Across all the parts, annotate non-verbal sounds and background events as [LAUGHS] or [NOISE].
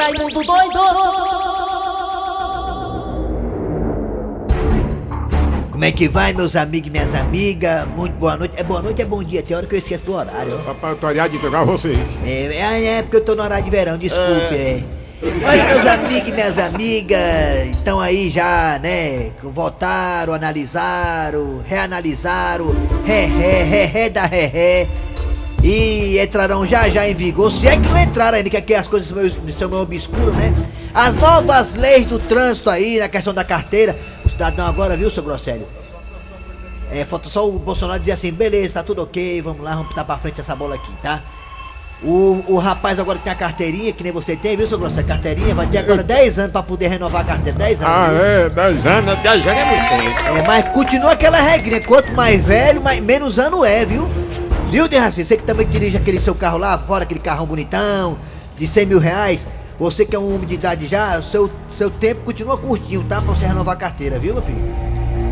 Raimundo doido! Como é que vai, meus amigos e minhas amigas? Muito boa noite. É boa noite, é bom dia. Tem hora que eu esqueço do horário. Papai, eu tô aliado de pegar vocês. É, é, é porque eu tô no horário de verão, desculpe. É. Olha, meus amigos e minhas amigas, estão aí já, né? Votaram, analisaram, reanalisaram, ré, ré, ré, ré da ré, ré. E entrarão já já em vigor, se é que não entraram ainda, que aqui as coisas são meio, obscuras, né? As novas leis do trânsito aí, na questão da carteira. O cidadão agora, viu, seu Grosselho? É, falta só o Bolsonaro dizer assim, beleza, tá tudo ok, vamos lá, vamos botar pra frente essa bola aqui, tá? O, o rapaz agora que tem a carteirinha, que nem você tem, viu, seu Grosselho? Carteirinha, vai ter agora 10 anos pra poder renovar a carteira, 10 anos. Ah, viu? é, 10 anos, 10 anos é muito tempo. É, mas continua aquela regrinha, quanto mais velho, mais, menos ano é, viu? Viu, Derraci? Você que também dirige aquele seu carro lá fora, aquele carrão bonitão, de 100 mil reais, você que é um homem de idade já, o seu, seu tempo continua curtinho, tá? Pra você renovar a carteira, viu, meu filho?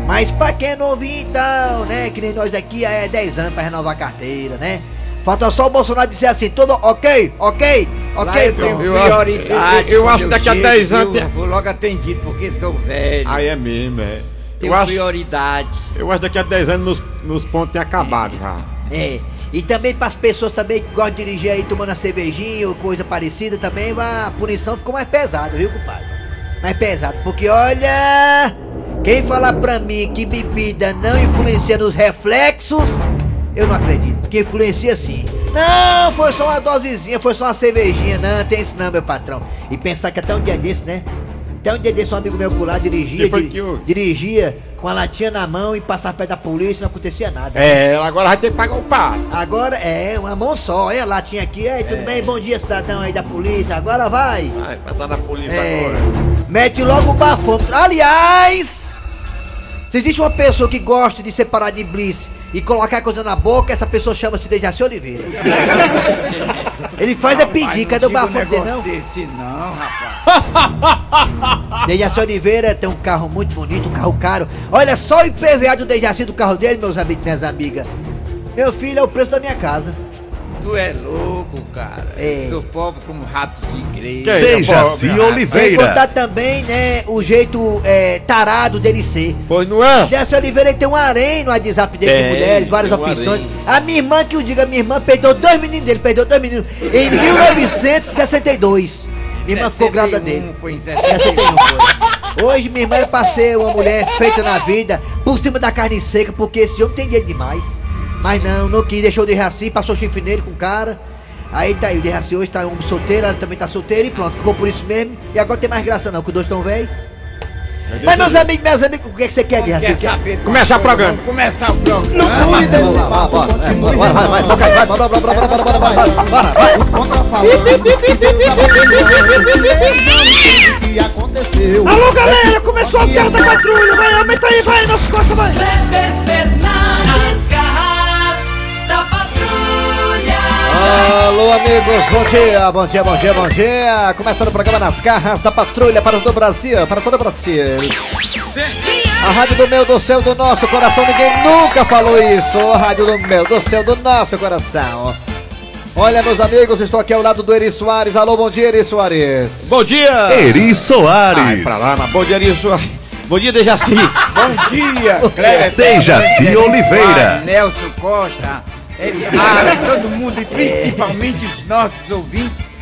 Mas pra quem é novinho então, né? Que nem nós aqui, é 10 anos pra renovar a carteira, né? Falta só o Bolsonaro dizer assim, tudo ok, ok, Lá ok, eu tenho pronto. Eu acho- prioridade. eu- eu acho que daqui a chego, 10 anos viu? tem- Vou logo atendido porque sou velho. Aí é mesmo, é. tenho Eu acho, prioridade. eu acho que daqui a 10 anos meus, meus pontos têm acabado já. É. E também para as pessoas também que gostam de dirigir aí tomando a cervejinha ou coisa parecida também, a punição ficou mais pesada, viu, compadre? Mais pesada, porque olha, quem falar pra mim que bebida não influencia nos reflexos, eu não acredito, porque influencia sim. Não, foi só uma dosezinha, foi só uma cervejinha, não, tem isso não, meu patrão. E pensar que até um dia desse, né? Até um dia desse um amigo meu por lá dirigia, Que que houve? dirigia com a latinha na mão e passava perto da polícia e não acontecia nada. É, agora vai ter que pagar o pato. Agora é uma mão só, olha a latinha aqui, ei, tudo bem? Bom dia, cidadão aí da polícia, agora vai. Vai, passar na polícia É, agora. mete logo o bafômetro. Aliás, se existe uma pessoa que gosta de separar de bliss e colocar coisa na boca, essa pessoa chama-se Dejaci Oliveira. [LAUGHS] Ele faz é pedir, cadê o bafômetro dele, não? desse não, rapaz. [LAUGHS] Dejaci Oliveira tem um carro muito bonito, um carro caro. Olha só o IPVA do Dejaci do carro dele, meus amigos e minhas amigas. Meu filho é o preço da minha casa. Tu é louco, cara. É. Eu sou pobre como rato de igreja. Que é? Dejaci Pobre, Sem Oliveira. contar também, né, o jeito é, tarado dele ser. Pois não é? Jesse Oliveira ele tem um harém no WhatsApp dele de mulheres, várias um opções. harém. A minha irmã que o diga, minha irmã perdeu dois meninos dele, perdeu dois meninos em 1962. Minha irmã ficou grávida dele. Foi em 61 71. foi. Hoje minha irmã era pra ser uma mulher feita na vida, por cima da carne seca, porque esse homem tem dinheiro demais. Mas não, não quis, deixou de Reaci, passou chifre nele com o cara. Aí tá aí, o de hoje tá um homem solteiro, ela também tá solteira e pronto, ficou por isso mesmo. E agora tem mais graça não, que os dois estão velho. Mas meus amigos, meus amigos, o que, é que você quer, Guerra? Quer saber? Começar o programa. Começar o programa. Não cuide desse papo, Bora, bora, bora, bora, bora, bora, bora, bora, bora, bora, bora, bora, bora, vai. Os contrafalando, que aconteceu. Alô, galera, começou bora, bora, bora, patrulha, bora, bora, bora, vai, bora, bora, bora, bora, bora, Alô, amigos, bom dia, bom dia, bom dia, bom dia. Começando o programa Nas Garras da Patrulha para todo o Brasil, para todo o Brasil. A rádio do meu, do seu, do nosso coração, ninguém nunca falou isso. A rádio do meu, do seu, do nosso coração. Olha, meus amigos, estou aqui ao lado do Eri Soares. Alô, bom dia, Eri Soares. Bom dia! Eri Soares. Ai, pra lá, mas bom dia, isso. Bom dia, Dejaci. Bom dia, Cleber. [LAUGHS] Dejaci Oliveira. Soares, Nelson Costa, Eliara, todo mundo e principalmente os nossos ouvintes.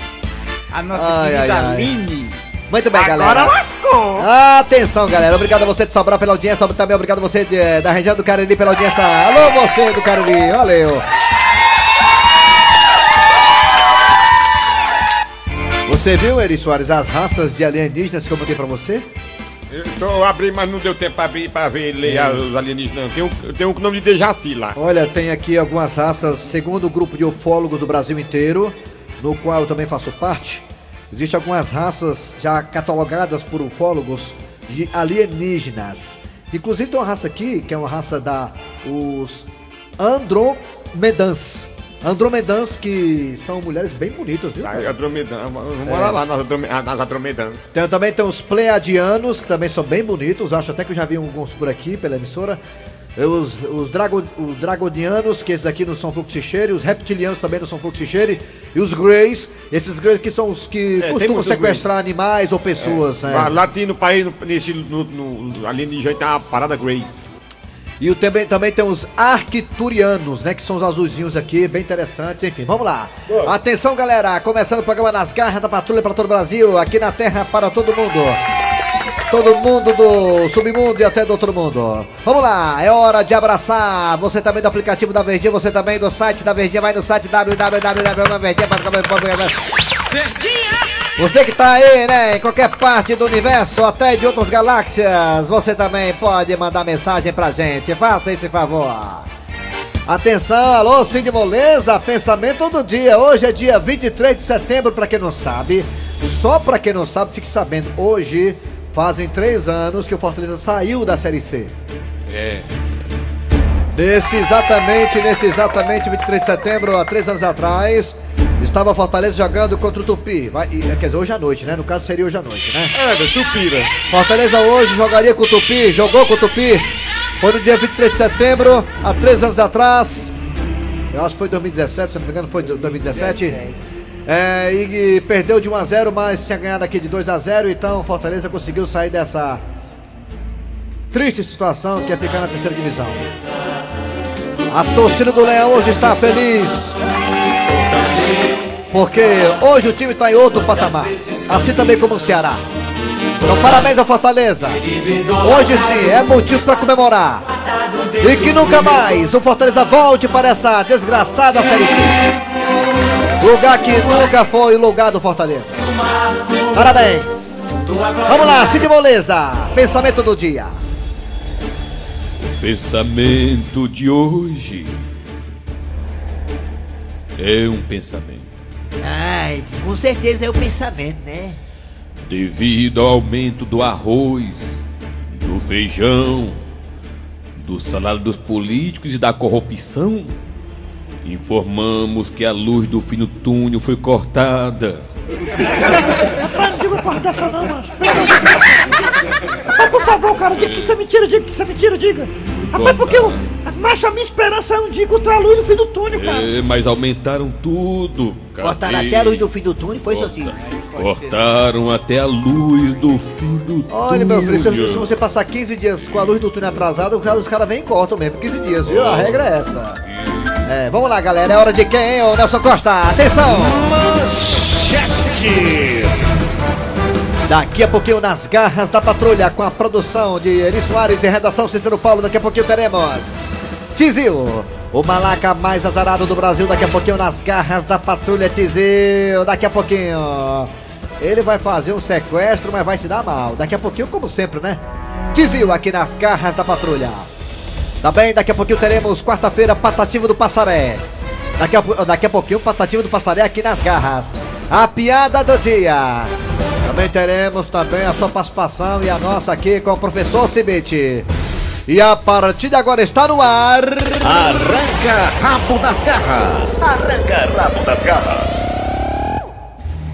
A nossa Ai, querida ai. Aline. Muito bem, galera. Atenção, galera. Obrigado a você de Sobral pela audiência. Também obrigado a você de- da região do Cariri pela audiência. Alô, você do Cariri. Valeu. Você viu, Eri Soares, as raças de alienígenas que eu mandei pra você? Eu abrindo, mas não deu tempo pra abrir pra ver ler os alienígenas. não. Tem um, tem um com o nome de Dejaci lá. Olha, tem aqui algumas raças, segundo o grupo de ufólogos do Brasil inteiro, no qual eu também faço parte. Existem algumas raças já catalogadas por ufólogos de alienígenas. Inclusive tem uma raça aqui, que é uma raça da os Andromedans. Andromedans que são mulheres bem bonitas, viu? Tá, cara? Andromedã. Vamos morar lá nas, Androme- ah, nas Andromedã. Tem, também tem os Pleiadianos, que também são bem bonitos. Acho até que eu já vi alguns por aqui pela emissora. Os, os, drago, os dragonianos, que esses aqui não são fluxicheire, os reptilianos também não são fluxicheire, e os greys, esses greys que são os que É, costumam sequestrar animais ou pessoas. né? Lá- Lá tem no país, no, nesse, no, no, ali de jeito tem uma parada Grace. E o, também, também tem os arquiturianos, né? Que são os azulzinhos aqui, bem interessantes. Enfim, vamos lá. Atenção, galera. Começando o programa Nas Garras da Patrulha para todo o Brasil. Aqui na Terra para todo mundo. Todo mundo do submundo e até do outro mundo. Vamos lá, é hora de abraçar. Você também do aplicativo da Verdinha, você também do site da Verdinha. Vai no site www.verdinha.com.br. Você que tá aí, né, em qualquer parte do universo, até de outras galáxias, você também pode mandar mensagem pra gente. Faça esse favor. Atenção, alô, Cid Moleza, pensamento do dia. Hoje é dia 23 de setembro, pra quem não sabe. Só pra quem não sabe, fique sabendo. Hoje fazem três anos que o Fortaleza saiu da Série C. É. Nesse exatamente, nesse exatamente 23 de setembro, há três anos atrás, estava Fortaleza jogando contra o Tupi. Vai, e, quer dizer, hoje à noite, né? No caso seria hoje à noite, né? É, do Tupira. Fortaleza hoje jogaria com o Tupi, jogou com o Tupi. Foi no dia 23 de setembro, há três anos atrás. Eu acho que foi 2017, se não me engano, foi 2017. É, e, e perdeu de 1 a 0 mas tinha ganhado aqui de 2 a 0 então Fortaleza conseguiu sair dessa triste situação que é ficar na terceira divisão. A torcida do Leão hoje está feliz. Porque hoje o time está em outro patamar. Assim também como o Ceará. Então parabéns ao Fortaleza. Hoje sim é motivo para comemorar. E que nunca mais o Fortaleza volte para essa desgraçada Série C. Lugar que nunca foi o lugar do Fortaleza. Parabéns. Vamos lá, Cid Moleza. Pensamento do dia. Pensamento de hoje é um pensamento. Ai, com certeza é o pensamento, né? Devido ao aumento do arroz, do feijão, do salário dos políticos e da corrupção, informamos que a luz do fim do túnel foi cortada. Rapaz, não diga corta dessa não. Rapaz, por favor, cara, diga que isso é mentira, diga que isso é mentira, diga. Rapaz, porque eu. Macho, a minha esperança é um dia encontrar a luz no fim do túnel, cara. É, mas aumentaram tudo. Cortaram Cadê? até a luz do fim do túnel, foi, seu tio? Cortaram até a luz do fim do túnel. Olha, meu filho, se, se você passar 15 dias com a luz do túnel atrasada, os caras cara vêm e cortam mesmo. 15 dias, viu? A regra é essa. É, vamos lá, galera. É hora de quem, hein, ô Nelson Costa? Atenção! Daqui a pouquinho nas garras da patrulha com a produção de Eri Soares e redação Cícero Paulo. Daqui a pouquinho teremos Tizil, o malaca mais azarado do Brasil. Daqui a pouquinho nas garras da patrulha Tizil. Daqui a pouquinho ele vai fazer um sequestro, mas vai se dar mal. Daqui a pouquinho, como sempre, né? Tizil aqui nas garras da patrulha. Também daqui a pouquinho teremos quarta-feira Patativa do Passaré. Daqui a, daqui a pouquinho Patativa do Passaré aqui nas garras. A piada do dia. Também teremos também a sua participação e a nossa aqui com o professor Cibite. E a partir de agora está no ar. Arranca rabo das garras. Arranca rabo das garras.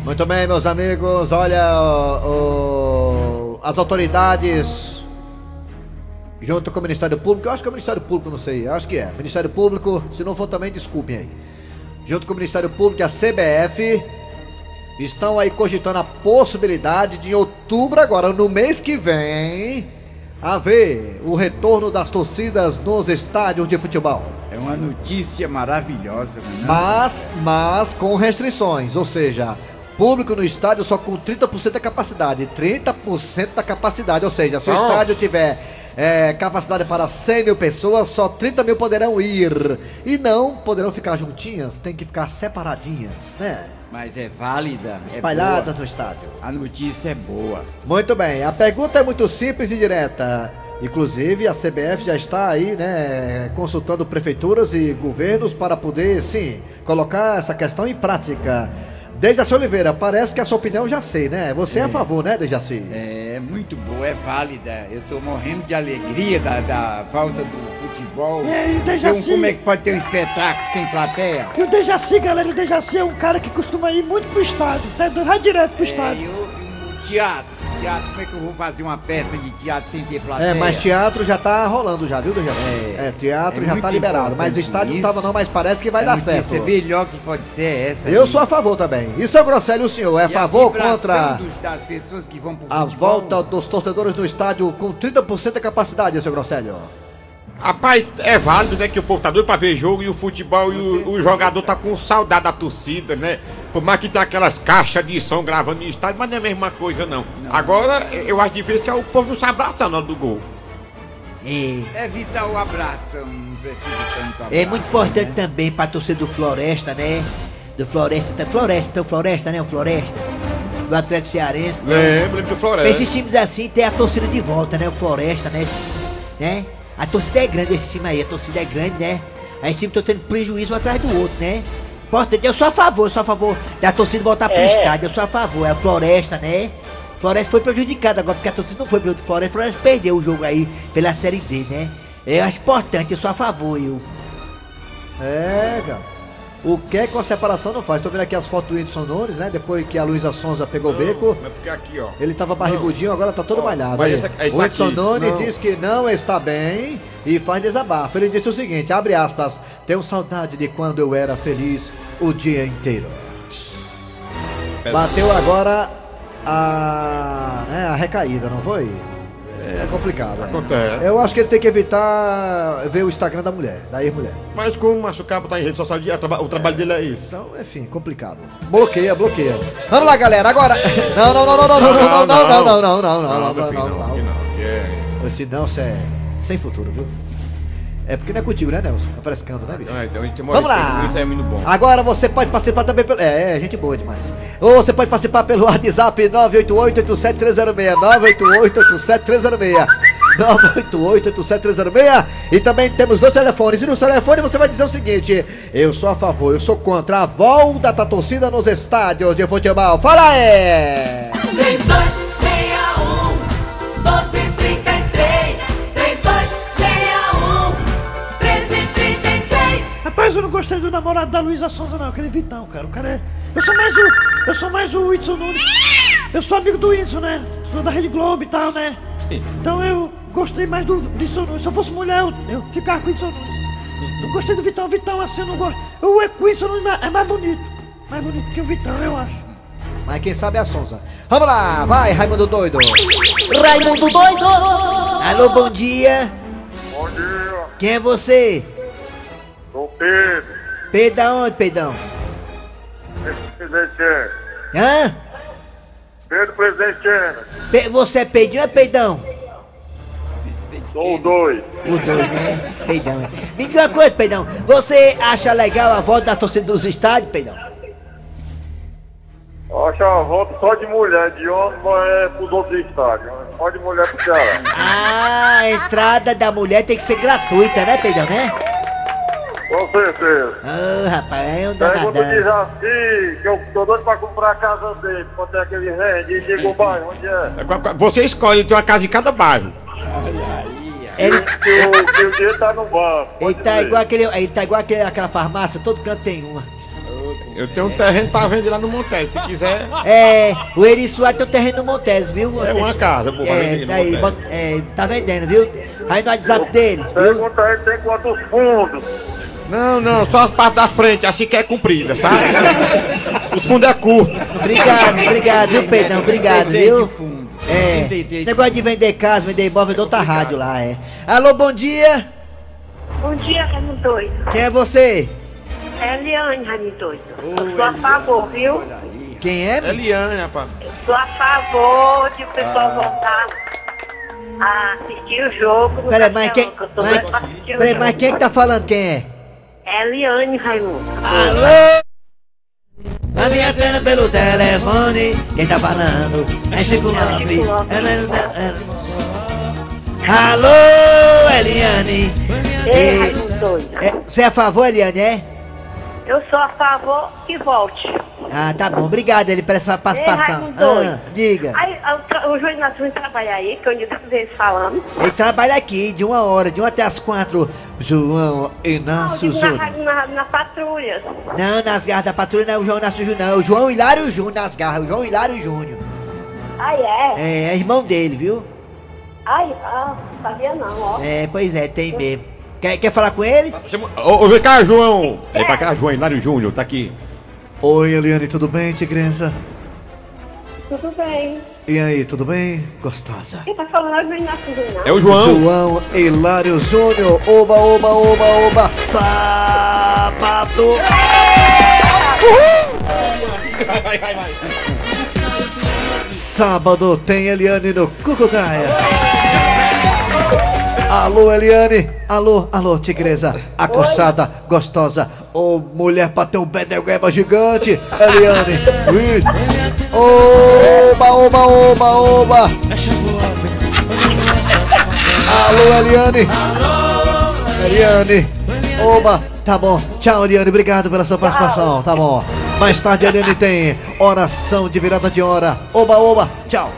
Muito bem, meus amigos. Olha, o- o- as autoridades, junto com o Ministério Público, eu acho que é o Ministério Público, não sei, acho que é. Ministério Público, se não for também, desculpem aí. Junto com o Ministério Público e a CBF, estão aí cogitando a possibilidade de em outubro, agora, no mês que vem, haver o retorno das torcidas nos estádios de futebol. É uma notícia maravilhosa, né? Mas, mas com restrições, ou seja, público no estádio só com 30% da capacidade. 30% da capacidade, ou seja, se o estádio tiver é, capacidade para 100 mil pessoas, só 30 mil poderão ir. E não poderão ficar juntinhas, tem que ficar separadinhas, né? Mas é válida. é Espalhadas boa. no estádio. A notícia é boa. Muito bem, a pergunta é muito simples e direta. Inclusive, a CBF já está aí, né, consultando prefeituras e governos para poder, sim, colocar essa questão em prática. Dejaci Oliveira, parece que a sua opinião eu já sei, né? Você é, a favor, né, Dejaci? É muito boa, é válida. Eu tô morrendo de alegria da, da volta do futebol. É, e o Dejaci, como é que pode ter um espetáculo sem plateia? e o Dejaci, galera, o Dejaci é um cara que costuma ir muito pro estádio, né? Vai direto pro É, estádio. e o, e o teatro. Teatro, como é que eu vou fazer uma peça de teatro sem ter plateia? É, mas teatro já tá rolando já, viu, Daniel? É. É, teatro É já tá liberado. Mas estádio não isso. tava não, mas parece que vai a dar certo. melhor que pode ser é essa. Eu aí. sou a favor também. E seu Grosselio, o senhor é a favor ou vibração contra dos- das pessoas que vão pro a futebol? volta dos torcedores no estádio com 30% da capacidade, seu Grosselio? Rapaz, é válido, né? Que o povo tá doido pra ver jogo e o futebol e o, o jogador tá com saudade da torcida, né? Por mais que tem aquelas caixas de som gravando no estádio, mas não é a mesma coisa, não. Agora, eu acho difícil é o povo não se abraçar na hora do gol. É, Evitar o abraço, não precisa tanto abraço. é muito importante né? também pra torcer do Floresta, né? Do Floresta, tá- Floresta, então Floresta, né? O Floresta. Do Atlético Cearense, né? Lembra do Pra Floresta. esses times assim tem a torcida de volta, né? O Floresta, né? né? A torcida é grande esse time aí, a torcida é grande, né? Aí esse time tá tendo prejuízo um atrás do outro, né? Importante, eu sou a favor, eu sou a favor da torcida voltar pro estádio, eu sou a favor, é a Floresta, né? Floresta foi prejudicada agora, porque a torcida não foi pro outro Floresta, Floresta perdeu o jogo aí pela Série D, né? Eu acho importante, eu sou a favor, eu. É, cara. O que é que a separação não faz? Tô vendo aqui as fotos do Whindersson Nunes, né? Depois que a Luísa Sonza pegou o beco. É porque aqui, ó. Ele tava barrigudinho, agora tá todo Ó, malhado. mas o Whindersson Nunes não. diz que não está bem e faz desabafo. Ele disse o seguinte, abre aspas, tenho saudade de quando eu era feliz o dia inteiro. Bateu agora a, né, a recaída, não foi? É complicado. é. Acontece. Eu acho que ele tem que evitar ver o Instagram da mulher, da ex-mulher. Mas como machucar pra estar em rede social, o traba- o trabalho dele é isso. Então, enfim, complicado. Bloqueia, bloqueia. Vamos lá, galera. Agora. Não, não, não, não, não, não, não, não, não, não, não, não, não, não, meu não, filho, não, não, não. aqui não. que é- Esse não, você é sem futuro, viu? É porque não é contigo, né, Nelson? Tá frescando, né, bicho? Ah, então a gente mora Vamos lá! Isso é muito bom. Agora você pode participar também pelo. É, é, gente boa demais. Ou você pode participar pelo WhatsApp 988-87306. 988-87306. 988-87306. E também temos dois telefones. E no telefone você vai dizer o seguinte: Eu sou a favor, eu sou contra a volta da torcida nos estádios de futebol. Fala aí! 3261 gostei do namorado da Luísa Sonza, não, aquele Vitão, cara. O cara é. Eu sou mais o. Eu sou mais o Whindersson Nunes. Eu sou amigo do Whindersson, né? Sou da Rede Globo e tal, né? Então eu gostei mais do Whindersson Nunes. Se eu fosse mulher, eu, eu ficava com o Whindersson Nunes. Eu gostei do Vitão, Vitão assim, eu não gosto. O Whindersson Nunes é mais bonito. Mais bonito que o Vitão, eu acho. Mas quem sabe é a Sonza. Vamos lá, vai, Raimundo Doido. Raimundo doido Alô, bom dia. Bom dia, Quem é você? sou Pedro. Pedro da onde, Pedrão? Presidente. Hã? Pedro Presidente. Pe- você é Pedrinho ou é Peidão? Sou o dois. O dois, né? Peidão. é. Me diga uma coisa, Peidão. Você acha legal a volta da torcida dos estádios, Peidão? Acho a volta só de mulher, de homem é pros outros estádios. Só de mulher pro Ceará. Ah, a entrada da mulher tem que ser gratuita, né, Peidão, né? Com certeza. Ah, rapaz, é um Pergunta de danadão. Jaci, que eu tô doido pra comprar a casa dele, quanto é que ele vende, e diga o bairro, onde é. Qu- Você escolhe, tem uma casa em cada bairro. Ele, Que o, que o dinheiro tá no banco. ele tá dizer. igual aquele. Ele tá igual aquele, aquela farmácia, todo canto tem uma. Eu tenho um terreno pra vender lá no Monte, se quiser. É, o Eri Soares tem um terreno no Montes, viu? É uma casa, pô, É, no aí, Montes. é, tá vendendo, viu? Aí no WhatsApp dele, viu? Pergunta aí, tem quantos fundos? Não, não, só as partes da frente, assim que é comprida, sabe? Os fundos é curto. Obrigado, obrigado, viu, Pedrão? Obrigado, viu? É, negócio de vender casa, vender imóvel, de outra rádio lá, é. Alô, bom dia! Bom dia, Raimundo Doido. Quem é você? É Eliane, Raimundo Doido. Eu sou a favor, viu? Quem é? Eliane, rapaz. Sou a favor de o pessoal voltar a assistir o jogo. no Peraí, mas quem. Castelão, que eu tô Mas, peraí, mas quem que tá falando quem é? É Eliane, Raimundo. Alô? A minha antena pelo telefone, quem tá falando? É Chico Lopes. Alô, Eliane? Ei, E- Raimundo é, Você é a favor, Eliane, é? Eu sou a favor que volte. Ah, tá bom. Obrigado, ele pela sua participação. Ah, diga. Aí, o tra- o João Inácio trabalha aí, que eu ainda vi eles falando. Ele trabalha aqui de uma hora, de uma até as quatro. João Inácio digo Júnior. na, na, na patrulha. Não, nas garras da patrulha não é o João Inácio Júnior, não. É o João Hilário Júnior nas garras. O João Hilário Júnior. Ai, é? É, é irmão dele, viu? Ai, ah, sabia não, ó. É, pois é, tem mesmo. Quer, quer falar com ele? Ô, ô, vem cá, João. Vem pra cá, João Hilário Júnior, tá aqui. Oi, Eliane, tudo bem, tigrença? Tudo bem. E aí, tudo bem? Gostosa. Quem tá falando é o Inácio Reinaldo? É o João. João Hilário Júnior. Oba, oba, oba, oba. Sábado. Sábado tem Eliane no Cucucaia. Alô, Eliane. Alô, alô, tigresa. Acossada, gostosa. Ô, mulher pra ter um bedegueba gigante. Eliane. Ui. Oba, oba, oba, oba. Alô, Eliane. Eliane. Oba. Tá bom. Tchau, Eliane. Obrigado pela sua participação. Tá bom. Mais tarde, Eliane tem oração de virada de hora. Oba, oba. Tchau.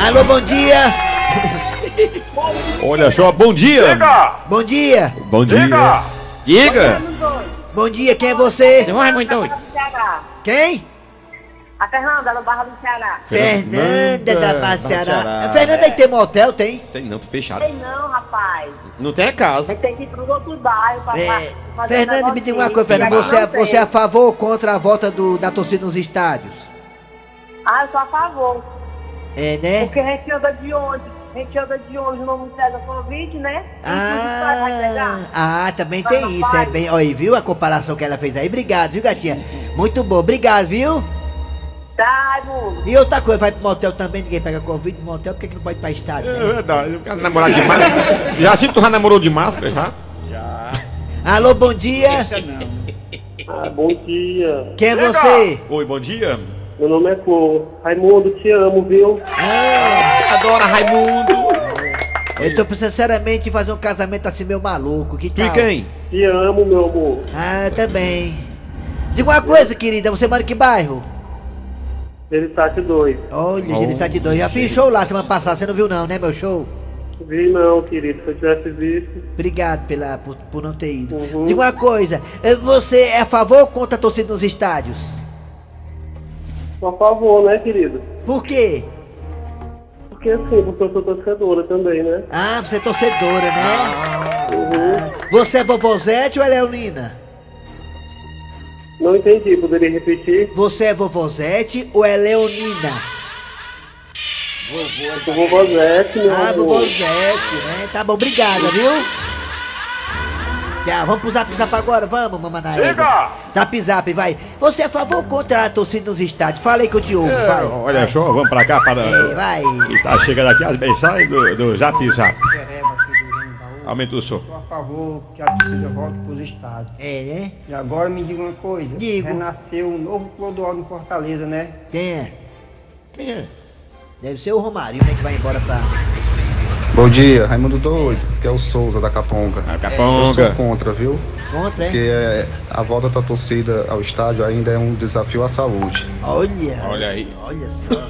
Alô, bom dia. Olha só, bom dia. Bom dia. Bom dia. Diga. Bom dia, quem é você? Vai muito doido. Ceará. Quem? A Fernanda, no Barra do Ceará. Fernanda da Barra do Ceará. Ceará. A Fernanda aí tem motel, tem? Tem não, tô fechado. Sei não, rapaz. Não tem a casa. Tem que ir pro outro bairro pra, É, fazer Fernanda, um me diga uma coisa, Fernanda, Não você, é- tem. você é a favor ou contra a volta do, da torcida nos estádios? Ah, eu sou a favor. É, né? Porque a gente anda de ônibus. A gente anda de ônibus, não pega Covid, né? Ah, ah, também tem isso, é bem. Olha aí, viu a comparação que ela fez aí? Obrigado, viu, gatinha? Muito bom, obrigado, viu? Tá, Raimundo. E outra coisa, vai pro motel também, ninguém pega Covid no motel, por que, que não pode ir pra estádio? É Né? verdade, eu quero namorar de máscara. Já se tu já namorou de máscara, já? Alô, bom dia! Ah, bom dia. Quem é você? Oi, bom dia. Meu nome é Flor. Raimundo, te amo, viu? Ah, Adora Raimundo. eu tô precisando sinceramente fazer um casamento assim meio maluco, que tal? e quem? Te amo, meu amor. Ah, também. Diga uma coisa, querida, você mora em que bairro? Veritate 2. Olha, Gereissati 2, já fiz show lá semana passada, você não viu não, né, meu show? Vi não, querido. Se eu tivesse visto. Obrigado pela, por, por não ter ido. Uhum. Diga uma coisa, eh, você é a favor ou contra a torcida nos estádios? Por favor, né, querido? Por quê? Porque assim, porque eu sou torcedora também, né? Ah, você é torcedora, né? Uhum. Ah, você é vovozete ou é Leonina? Não entendi, poderia repetir? Você é vovozete ou é Leonina? Eu sou vovozete, meu Ah, amor. vovozete, né? Tá bom, obrigada, viu? Tchau, vamos pro zap zap agora, vamos, mamãe Siga! Zap zap, vai. Você é a favor ou contra a torcida nos estádios? Fala aí que eu te ouvo, É, vai. olha só, vamos pra cá para. É, vai. Está chegando aqui as mensagens do, do Zap Zap. Aumenta o som. Sou a favor que a torcida volte para os estádios. É, né? E agora me diga uma coisa. Digo. Renasceu um novo Clodoaldo em Fortaleza, né? Quem é? Quem é? Deve ser o Romário, né? Que vai embora pra. Bom dia, Raimundo Doido, que é o Souza da Caponga. A Eu Caponga. sou contra, viu? Contra, Porque é? é, a volta da torcida ao estádio ainda é um desafio à saúde. Olha. Olha aí. Olha só.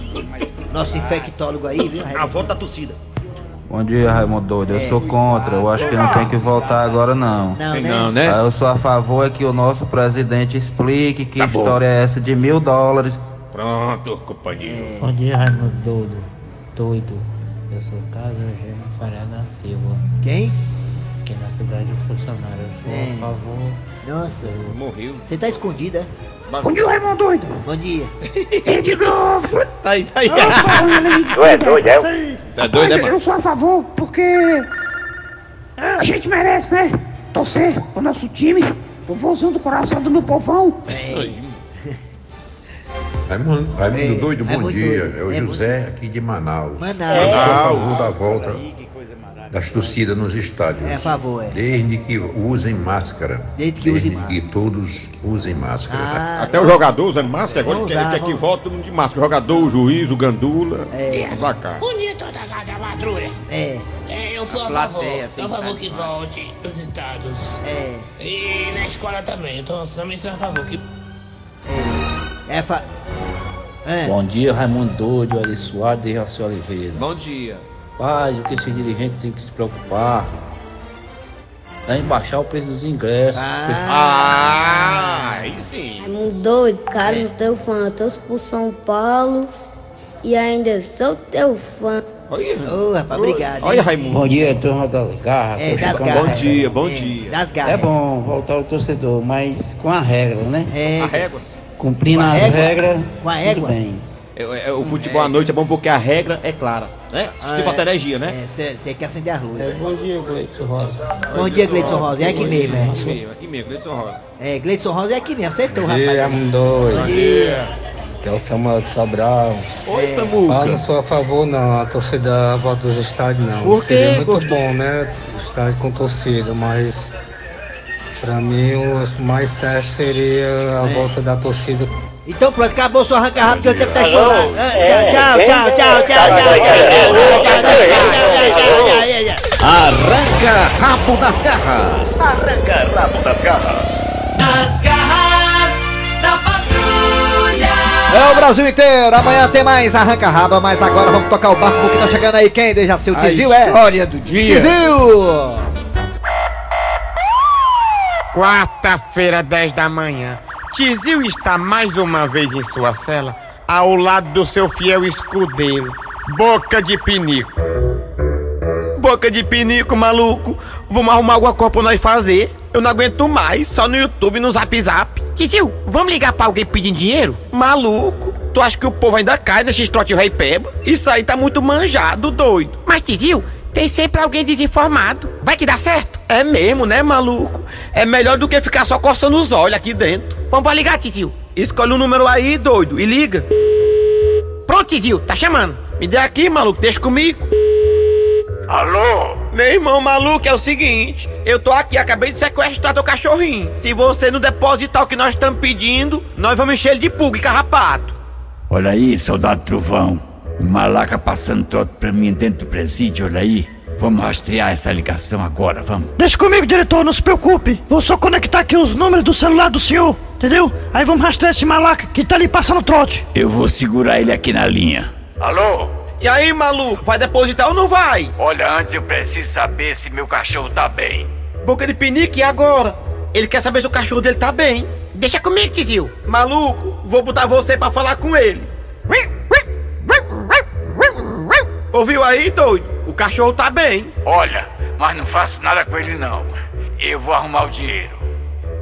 Nosso infectólogo aí, viu? A volta da torcida. Bom dia, Raimundo Doido. Eu É. sou contra. Eu acho que não tem que voltar agora, não. Não, né? não, né? Ah, Eu sou a favor é que o nosso presidente explique que Tá bom. história é essa de mil dólares. Pronto, companheiro. Bom dia, Raimundo Doido. Doido. Eu sou Carlos Eugênio Faria da Silva, Quem? aqui na cidade do funcionário. Eu sou É. a favor. Nossa. Morreu. Você tá escondida? Bom dia, Raimundo Doido. Bom dia. [LAUGHS] Tá aí, tá aí. Tu [LAUGHS] é doido, é? Tá doido, é, mano? Eu sou a favor porque a gente merece, né? Torcer pro nosso time, pro vozão do coração do meu povão. Isso aí. Raimundo, Raimundo É, Doido, bom Raimundo dia. Doido. É o É José aqui de Manaus. Manaus. A favor Manaus. da volta das torcidas nos estádios. É a favor, é. Desde que usem máscara. Desde que usem que todos usem máscara. Ah, Até o jogador usando máscara, agora Vamos quer, usar, quer que volte todo mundo de máscara. O jogador, o juiz, o gandula. É. Cá. Bom dia, toda a da patrulha. É, É, eu sou a, plateia favor. tem Sou a favor que volte os estados. é, E na escola também. Então também sou a favor que. é. É fa... É. Bom dia, Raimundo Doido, Ari Soares e Raci Oliveira. Bom dia. Paz, o que esse dirigente tem que se preocupar é em baixar o preço dos ingressos. Ah, aí sim. Raimundo doido, cara, eu tenho fã, eu torço pro São Paulo e ainda sou teu fã. Ô, rapaz, obrigado. Olha, Raimundo. Bom dia, turma das garras. É, das garras. Bom dia, bom É, dia. das garras. É bom voltar o torcedor, mas com a regra, né? É. A régua. Cumprindo Com a as regras, Com a régua? bem. É, é, o futebol à noite é bom porque a regra é clara, né? Tipo a energia, né? Você tem que acender a luz. É, bom dia, Gleison Rosa. Bom dia, Gleidson Rosa. É aqui mesmo, é. Aqui mesmo, aqui mesmo, Gleison Rosa. É, Gleidson Rosa é aqui mesmo. Acertou, Bom rapaz. dia, dois. Bom dia. Que é o Samuel de Sobral. Oi, Ah, Samuca. não sou a favor, não. A torcida volta dos estádios, não. Por quê? Seria muito Gostou? bom, né? Estádio com torcida, mas... Pra mim, o mais certo seria a é. volta da torcida. Então pronto, acabou sua arranca rápido, eu tenho que estar chorando. Tchau, tchau, tchau, tchau, tchau, tchau. Arranca rabo das garras. Arranca rabo das garras. Das garras da patrulha. É o Brasil inteiro, amanhã tem mais arranca rabo, mas agora vamos tocar o barco porque tá chegando aí quem? Deja seu Tizil é. História do dia. Tizil! Quarta-feira, 10 da manhã. Tizil está mais uma vez em sua cela, ao lado do seu fiel escudeiro, Boca de Pinico. Boca de Pinico, maluco. Vamos arrumar alguma coisa pra nós fazer. Eu não aguento mais, só no YouTube e no Zap Zap. Tizil, vamos ligar pra alguém pedindo dinheiro? Maluco, tu acha que o povo ainda cai nesse trote rei peba? Isso aí tá muito manjado, doido. Mas, Tizil, tem sempre alguém desinformado. Vai que dá certo? É mesmo, né, maluco? É melhor do que ficar só coçando os olhos aqui dentro. Vamos pra ligar, Tizil. Escolhe um número aí, doido, e liga. Pronto, Tizil, tá chamando. Me dê aqui, maluco, deixa comigo. Alô? Meu irmão maluco, é o seguinte, eu tô aqui, acabei de sequestrar teu cachorrinho. Se você não depositar o que nós estamos pedindo, nós vamos encher ele de pulga e carrapato. Olha aí, soldado Trovão. O malaca passando trote pra mim dentro do presídio, olha aí. Vamos rastrear essa ligação agora, vamos. Deixa comigo, diretor, não se preocupe. Vou só conectar aqui os números do celular do senhor, entendeu? Aí vamos rastrear esse malaca que tá ali passando trote. Eu vou segurar ele aqui na linha. Alô? E aí, maluco, vai depositar ou não vai? Olha, antes eu preciso saber se meu cachorro tá bem. Boca de pinique, e agora? Ele quer saber se o cachorro dele tá bem. Deixa comigo, Tizil. Maluco, vou botar você pra falar com ele. Ouviu aí, doido? O cachorro tá bem. Olha, mas não faço nada com ele não. Eu vou arrumar o dinheiro.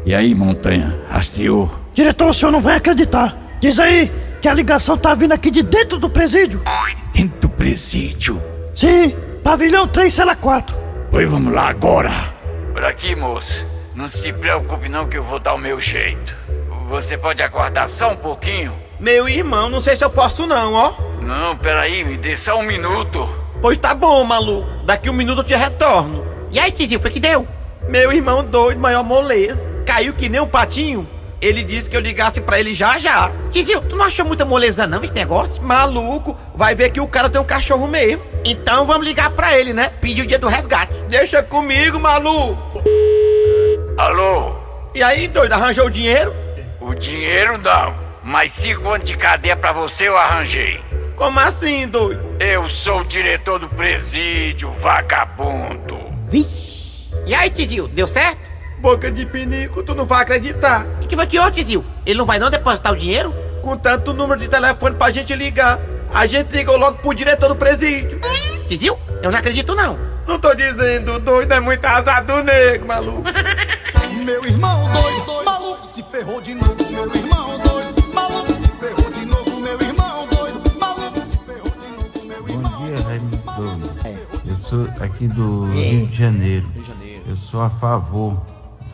E aí, montanha, rastreou? Diretor, o senhor não vai acreditar. Diz aí que a ligação tá vindo aqui de dentro do presídio. Dentro do presídio? Sim, pavilhão 3, cela 4. Pois vamos lá agora. Por aqui, moço. Não se preocupe não que eu vou dar o meu jeito. Você pode aguardar só um pouquinho? Meu irmão, não sei se eu posso não, ó. Não, peraí, me dê só um minuto. Pois tá bom, maluco. Daqui um minuto eu te retorno. E aí, Tizil, foi que deu? Meu irmão doido, maior moleza. Caiu que nem um patinho. Ele disse que eu ligasse pra ele já já. Tizil, tu não achou muita moleza não esse negócio? Maluco, vai ver que o cara tem um cachorro mesmo. Então vamos ligar pra ele, né? Pedir o dia do resgate. Deixa comigo, maluco. Alô? E aí, doido, arranjou o dinheiro? O dinheiro não, mas cinco anos de cadeia pra você eu arranjei. Como assim, doido? Eu sou o diretor do presídio, vagabundo. E aí, Tizil, deu certo? Boca de pinico, tu não vai acreditar. E que foi que houve, Tizil? Ele não vai não depositar o dinheiro? Com tanto número de telefone pra gente ligar. A gente ligou logo pro diretor do presídio. Tizil, eu não acredito não. Não tô dizendo, doido é muito azar do nego, maluco. [LAUGHS] Meu irmão doido, maluco se ferrou de novo. Meu irmão doido, sou aqui do Rio de Janeiro. Eu sou a favor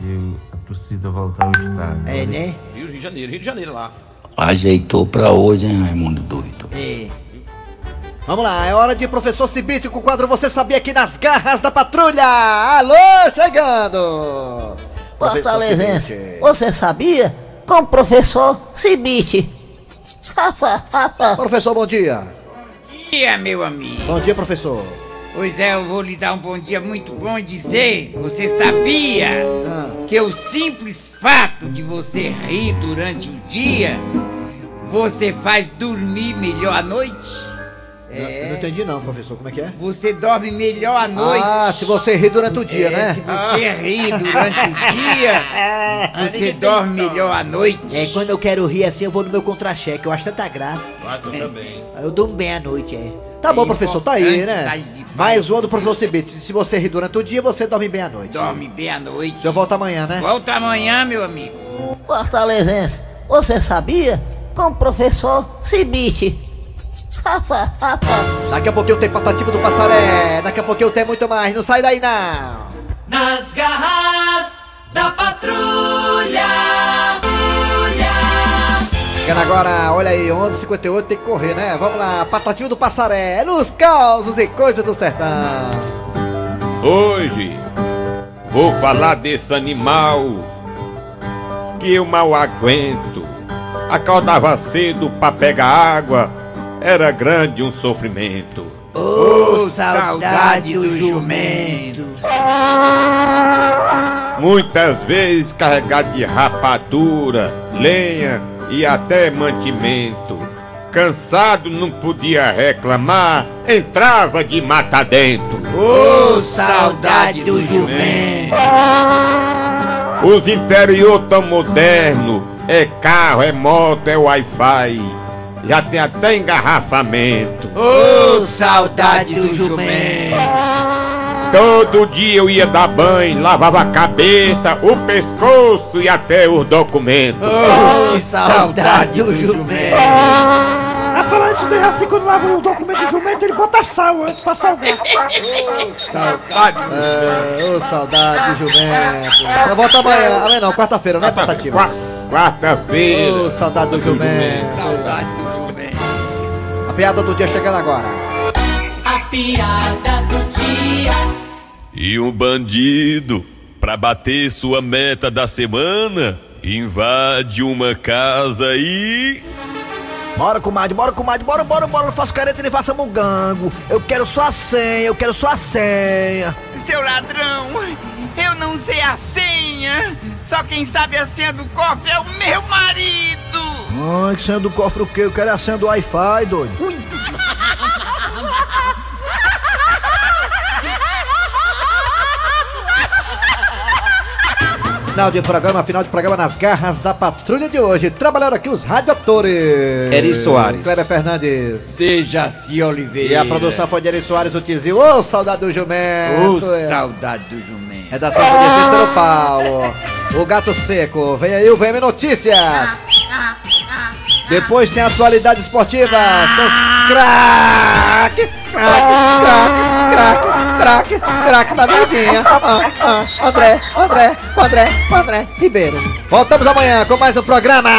de a torcida voltar ao estádio. É, né? Rio de Janeiro, Rio de Janeiro lá. Ajeitou pra hoje, hein, Raimundo doido? É. Vamos lá, é hora de professor Cibite com o quadro Você Sabia aqui nas garras da patrulha. Alô, chegando. Fortalezense, você sabia? Com o professor Cibite. [LAUGHS] Professor, bom dia. dia, meu amigo. Bom dia, professor. Pois é, eu vou lhe dar um bom dia muito bom e dizer: você sabia que o simples fato de você rir durante o dia, você faz dormir melhor à noite? É. Eu não entendi não, professor, como é que é? Você dorme melhor à noite. Ah, se você rir durante o dia, [LAUGHS] É, né? Se você rir durante o dia, você dorme melhor à noite. É, quando eu quero rir assim, eu vou no meu contra-cheque. Eu acho tanta graça. Ah, tu também. Eu durmo bem à noite, é. Tá bom, professor, tá aí, né? tá aí Mais uma do professor Cibite. Se você rir durante o dia, você dorme bem à noite. Dorme bem à noite. O senhor volta amanhã, né? Volta amanhã, meu amigo. Fortalezense, você sabia? Com o professor Cibite. [LAUGHS] Daqui a pouquinho tem Patativo do Passaré. Daqui a pouquinho tem muito mais. Não sai daí, não. Nas garras da patrulha. Chegando agora, olha aí, 11h58 tem que correr, né? Vamos lá, Patativo do Passaré. Nos causos e coisas do sertão. Hoje vou falar desse animal que eu mal aguento. Acordava cedo pra pegar água, era grande um sofrimento. Ô, saudade do jumento. Muitas vezes carregado de rapadura, lenha e até mantimento. Cansado não podia reclamar, entrava de mata dentro. Ô, saudade do jumento. Os interior tão moderno, é carro, é moto, é Wi-Fi. Já tem até engarrafamento. Ô, saudade do jumento. Todo dia eu ia dar banho, lavava a cabeça, o pescoço e até os documentos. Ô, saudade do jumento. Ah, falar isso daí assim, quando lava o documento do jumento, ele bota sal antes pra salgar. Saudade. É, ô, saudade do jumento. Eu volto amanhã. Amanhã não, quarta-feira, né, Patativo? Qua- Quarta-feira. Ô, saudade do jumento. Saudade do jumento. A piada do dia chegando agora. A piada do dia. E um bandido, pra bater sua meta da semana, invade uma casa e. Bora, comadre, bora, comadre, bora, bora, bora, não faço careta nem faça mugango. Eu quero só a senha, eu quero só a senha. Seu ladrão, eu não sei a senha. Só quem sabe a senha do cofre é o meu marido. Ai, que senha do cofre o quê? Eu quero a senha do Wi-Fi, doido. Final de programa, final de programa nas garras da patrulha de hoje. Trabalharam aqui os radioatores. Eri Soares. Kleber Fernandes. Dejaci Oliveira. E a produção foi de Eri Soares, o Tizil. Ô, saudade do jumento. Ô, É. saudade do jumento. Redação foi de Cícero Paulo. O Gato Seco. Vem aí o VM Notícias. Depois tem atualidades esportivas com os craques, craques, craques, craques, craques, da verdinha. Ah, ah, André, André, André, André Ribeiro. Voltamos amanhã com mais um programa.